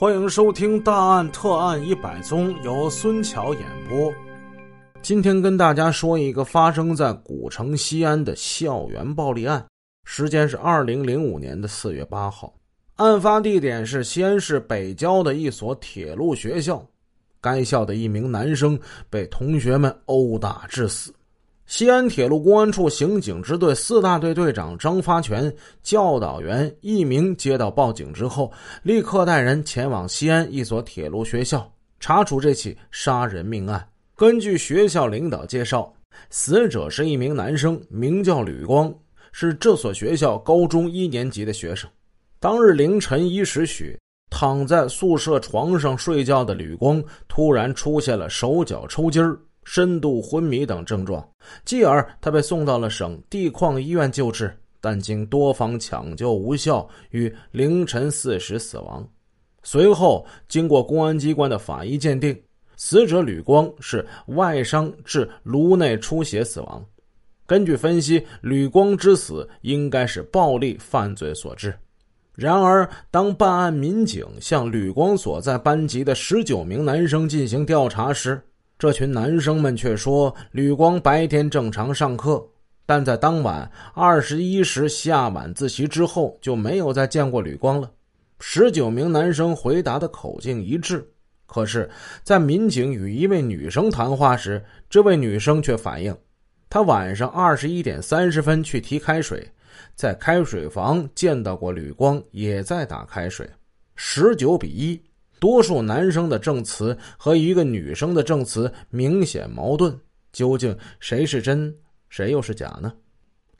欢迎收听《大案特案一百宗》，由孙桥演播。今天跟大家说一个发生在古城西安的校园暴力案，时间是二零零五年的四月八号，案发地点是西安市北郊的一所铁路学校，该校的一名男生被同学们殴打致死。西安铁路公安处刑警支队四大队队长张发全、教导员一名接到报警之后，立刻带人前往西安一所铁路学校查处这起杀人命案。根据学校领导介绍，死者是一名男生，名叫吕光，是这所学校高中一年级的学生。当日凌晨一时许，躺在宿舍床上睡觉的吕光突然出现了手脚抽筋儿。深度昏迷等症状，继而他被送到了省地矿医院救治，但经多方抢救无效，于凌晨四时死亡。随后，经过公安机关的法医鉴定，死者吕光是外伤致颅内出血死亡。根据分析，吕光之死应该是暴力犯罪所致。然而，当办案民警向吕光所在班级的十九名男生进行调查时，这群男生们却说，吕光白天正常上课，但在当晚二十一时下晚自习之后就没有再见过吕光了。十九名男生回答的口径一致，可是，在民警与一位女生谈话时，这位女生却反映，她晚上二十一点三十分去提开水，在开水房见到过吕光，也在打开水。十九比一。多数男生的证词和一个女生的证词明显矛盾，究竟谁是真，谁又是假呢？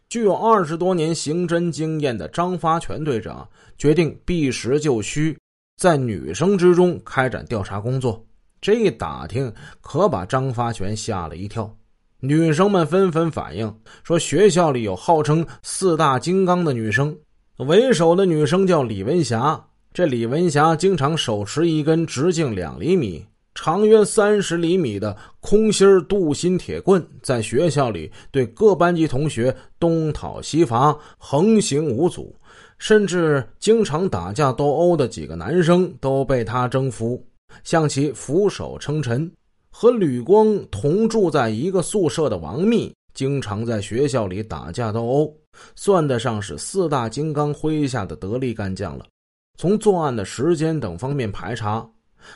具有二十多年刑侦经验的张发全队长决定避实就虚，在女生之中开展调查工作。这一打听可把张发全吓了一跳，女生们纷纷反映说，学校里有号称四大金刚的女生，为首的女生叫李文霞。这李文霞经常手持一根直径两厘米、长约三十厘米的空心镀锌铁棍，在学校里对各班级同学东讨西伐，横行无阻，甚至经常打架斗殴的几个男生都被他征服，向其俯首称臣。和吕光同住在一个宿舍的王密，经常在学校里打架斗殴，算得上是四大金刚麾下的得力干将了。从作案的时间等方面排查，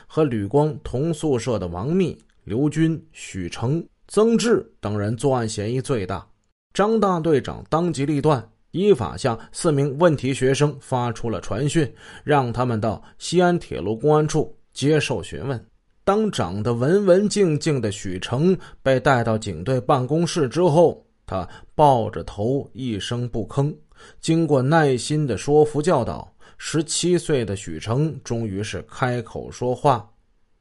和吕光同宿舍的王密、刘军、许成、曾志等人作案嫌疑最大。张大队长当机立断，依法向四名问题学生发出了传讯，让他们到西安铁路公安处接受询问。当长得文文静静的许成被带到警队办公室之后，他抱着头一声不吭。经过耐心的说服教导。十七岁的许成终于是开口说话：“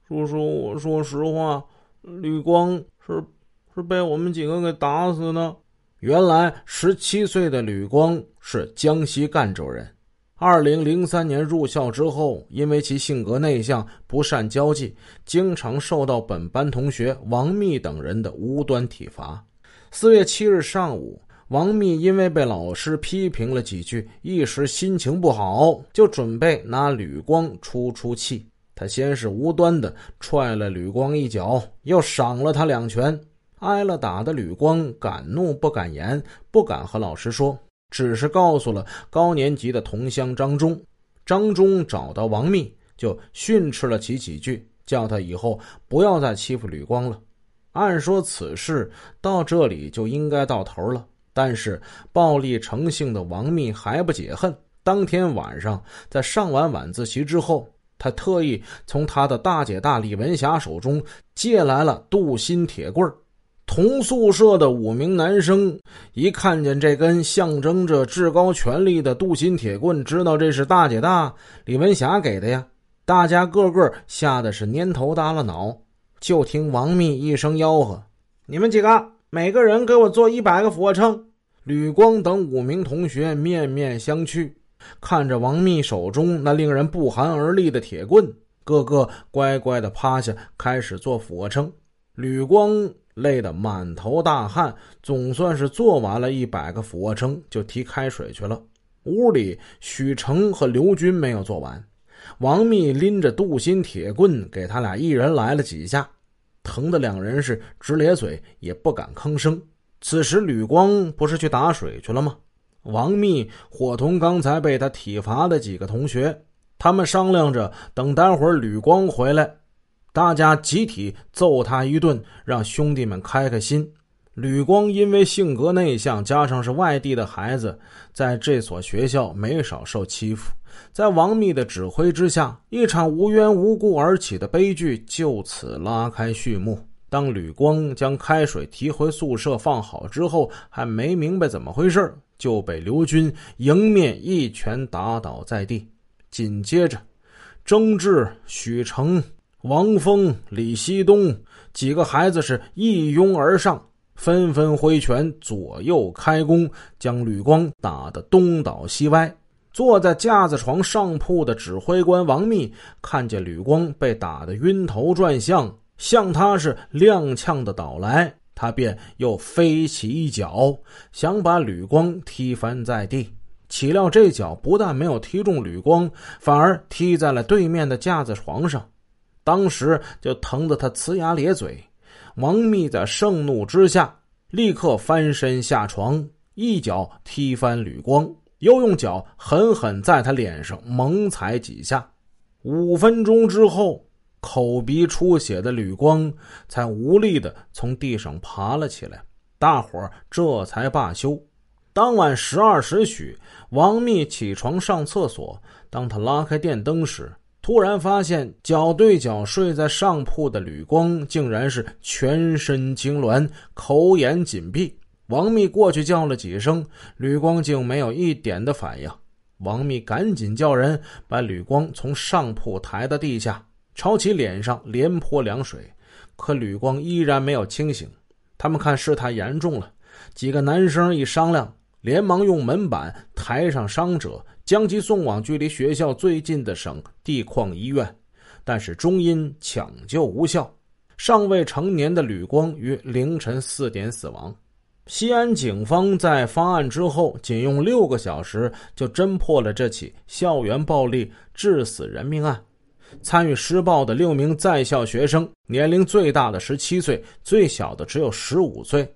叔叔，我说实话，吕光是是被我们几个给打死的。”原来，十七岁的吕光是江西赣州人。二零零三年入校之后，因为其性格内向、不善交际，经常受到本班同学王密等人的无端体罚。四月七日上午。王密因为被老师批评了几句，一时心情不好，就准备拿吕光出出气。他先是无端的踹了吕光一脚，又赏了他两拳。挨了打的吕光敢怒不敢言，不敢和老师说，只是告诉了高年级的同乡张忠。张忠找到王密，就训斥了其几句，叫他以后不要再欺负吕光了。按说此事到这里就应该到头了。但是暴力成性的王密还不解恨。当天晚上，在上完晚自习之后，他特意从他的大姐大李文霞手中借来了镀锌铁棍同宿舍的五名男生一看见这根象征着至高权力的镀锌铁棍，知道这是大姐大李文霞给的呀。大家个个吓得是蔫头耷了脑。就听王密一声吆喝：“你们几个！”每个人给我做一百个俯卧撑。吕光等五名同学面面相觑，看着王密手中那令人不寒而栗的铁棍，个个乖乖的趴下，开始做俯卧撑。吕光累得满头大汗，总算是做完了一百个俯卧撑，就提开水去了。屋里，许成和刘军没有做完。王密拎着镀锌铁棍给他俩一人来了几下，疼的两人是直咧嘴，也不敢吭声。此时吕光不是去打水去了吗？王密伙同刚才被他体罚的几个同学，他们商量着等待会儿吕光回来，大家集体揍他一顿，让兄弟们开开心。吕光因为性格内向，加上是外地的孩子，在这所学校没少受欺负。在王密的指挥之下，一场无缘无故而起的悲剧就此拉开序幕。当吕光将开水提回宿舍放好之后，还没明白怎么回事，就被刘军迎面一拳打倒在地。紧接着，曾志、许成、王峰、李希东几个孩子是一拥而上。纷纷挥拳，左右开弓，将吕光打得东倒西歪。坐在架子床上铺的指挥官王密看见吕光被打得晕头转向，向他是踉跄的倒来，他便又飞起一脚，想把吕光踢翻在地。岂料这脚不但没有踢中吕光，反而踢在了对面的架子床上，当时就疼得他呲牙咧嘴。王密在盛怒之下，立刻翻身下床，一脚踢翻吕光，又用脚狠狠在他脸上猛踩几下。五分钟之后，口鼻出血的吕光才无力的从地上爬了起来，大伙儿这才罢休。当晚十二时许，王密起床上厕所，当他拉开电灯时。突然发现脚对脚睡在上铺的吕光，竟然是全身痉挛、口眼紧闭。王密过去叫了几声，吕光竟没有一点的反应。王密赶紧叫人把吕光从上铺抬到地下，朝其脸上连泼凉水，可吕光依然没有清醒。他们看事态严重了，几个男生一商量，连忙用门板抬上伤者。将其送往距离学校最近的省地矿医院，但是终因抢救无效，尚未成年的吕光于凌晨四点死亡。西安警方在发案之后，仅用六个小时就侦破了这起校园暴力致死人命案。参与施暴的六名在校学生，年龄最大的十七岁，最小的只有十五岁。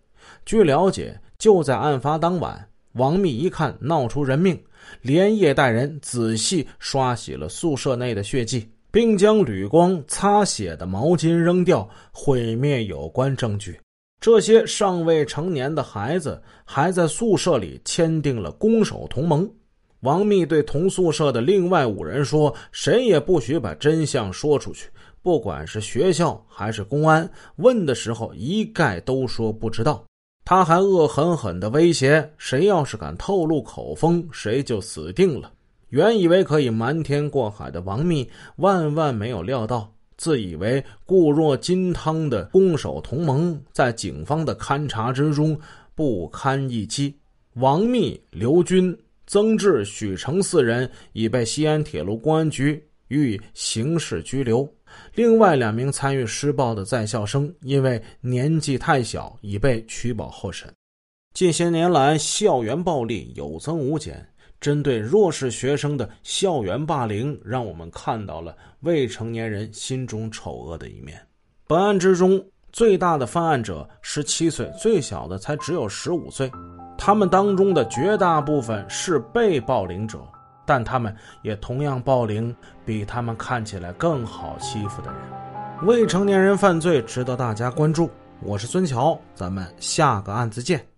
据了解，就在案发当晚，王密一看闹出人命。连夜带人仔细刷洗了宿舍内的血迹，并将吕光擦血的毛巾扔掉，毁灭有关证据。这些尚未成年的孩子还在宿舍里签订了攻守同盟。王密对同宿舍的另外五人说：“谁也不许把真相说出去，不管是学校还是公安，问的时候一概都说不知道。”他还恶狠狠地威胁：“谁要是敢透露口风，谁就死定了。”原以为可以瞒天过海的王密，万万没有料到，自以为固若金汤的攻守同盟，在警方的勘查之中不堪一击。王密、刘军、曾志、许成四人已被西安铁路公安局予以刑事拘留。另外两名参与施暴的在校生，因为年纪太小，已被取保候审。近些年来，校园暴力有增无减，针对弱势学生的校园霸凌，让我们看到了未成年人心中丑恶的一面。本案之中，最大的犯案者十七岁，最小的才只有十五岁。他们当中的绝大部分是被暴凌者。但他们也同样暴凌比他们看起来更好欺负的人。未成年人犯罪值得大家关注。我是孙桥，咱们下个案子见。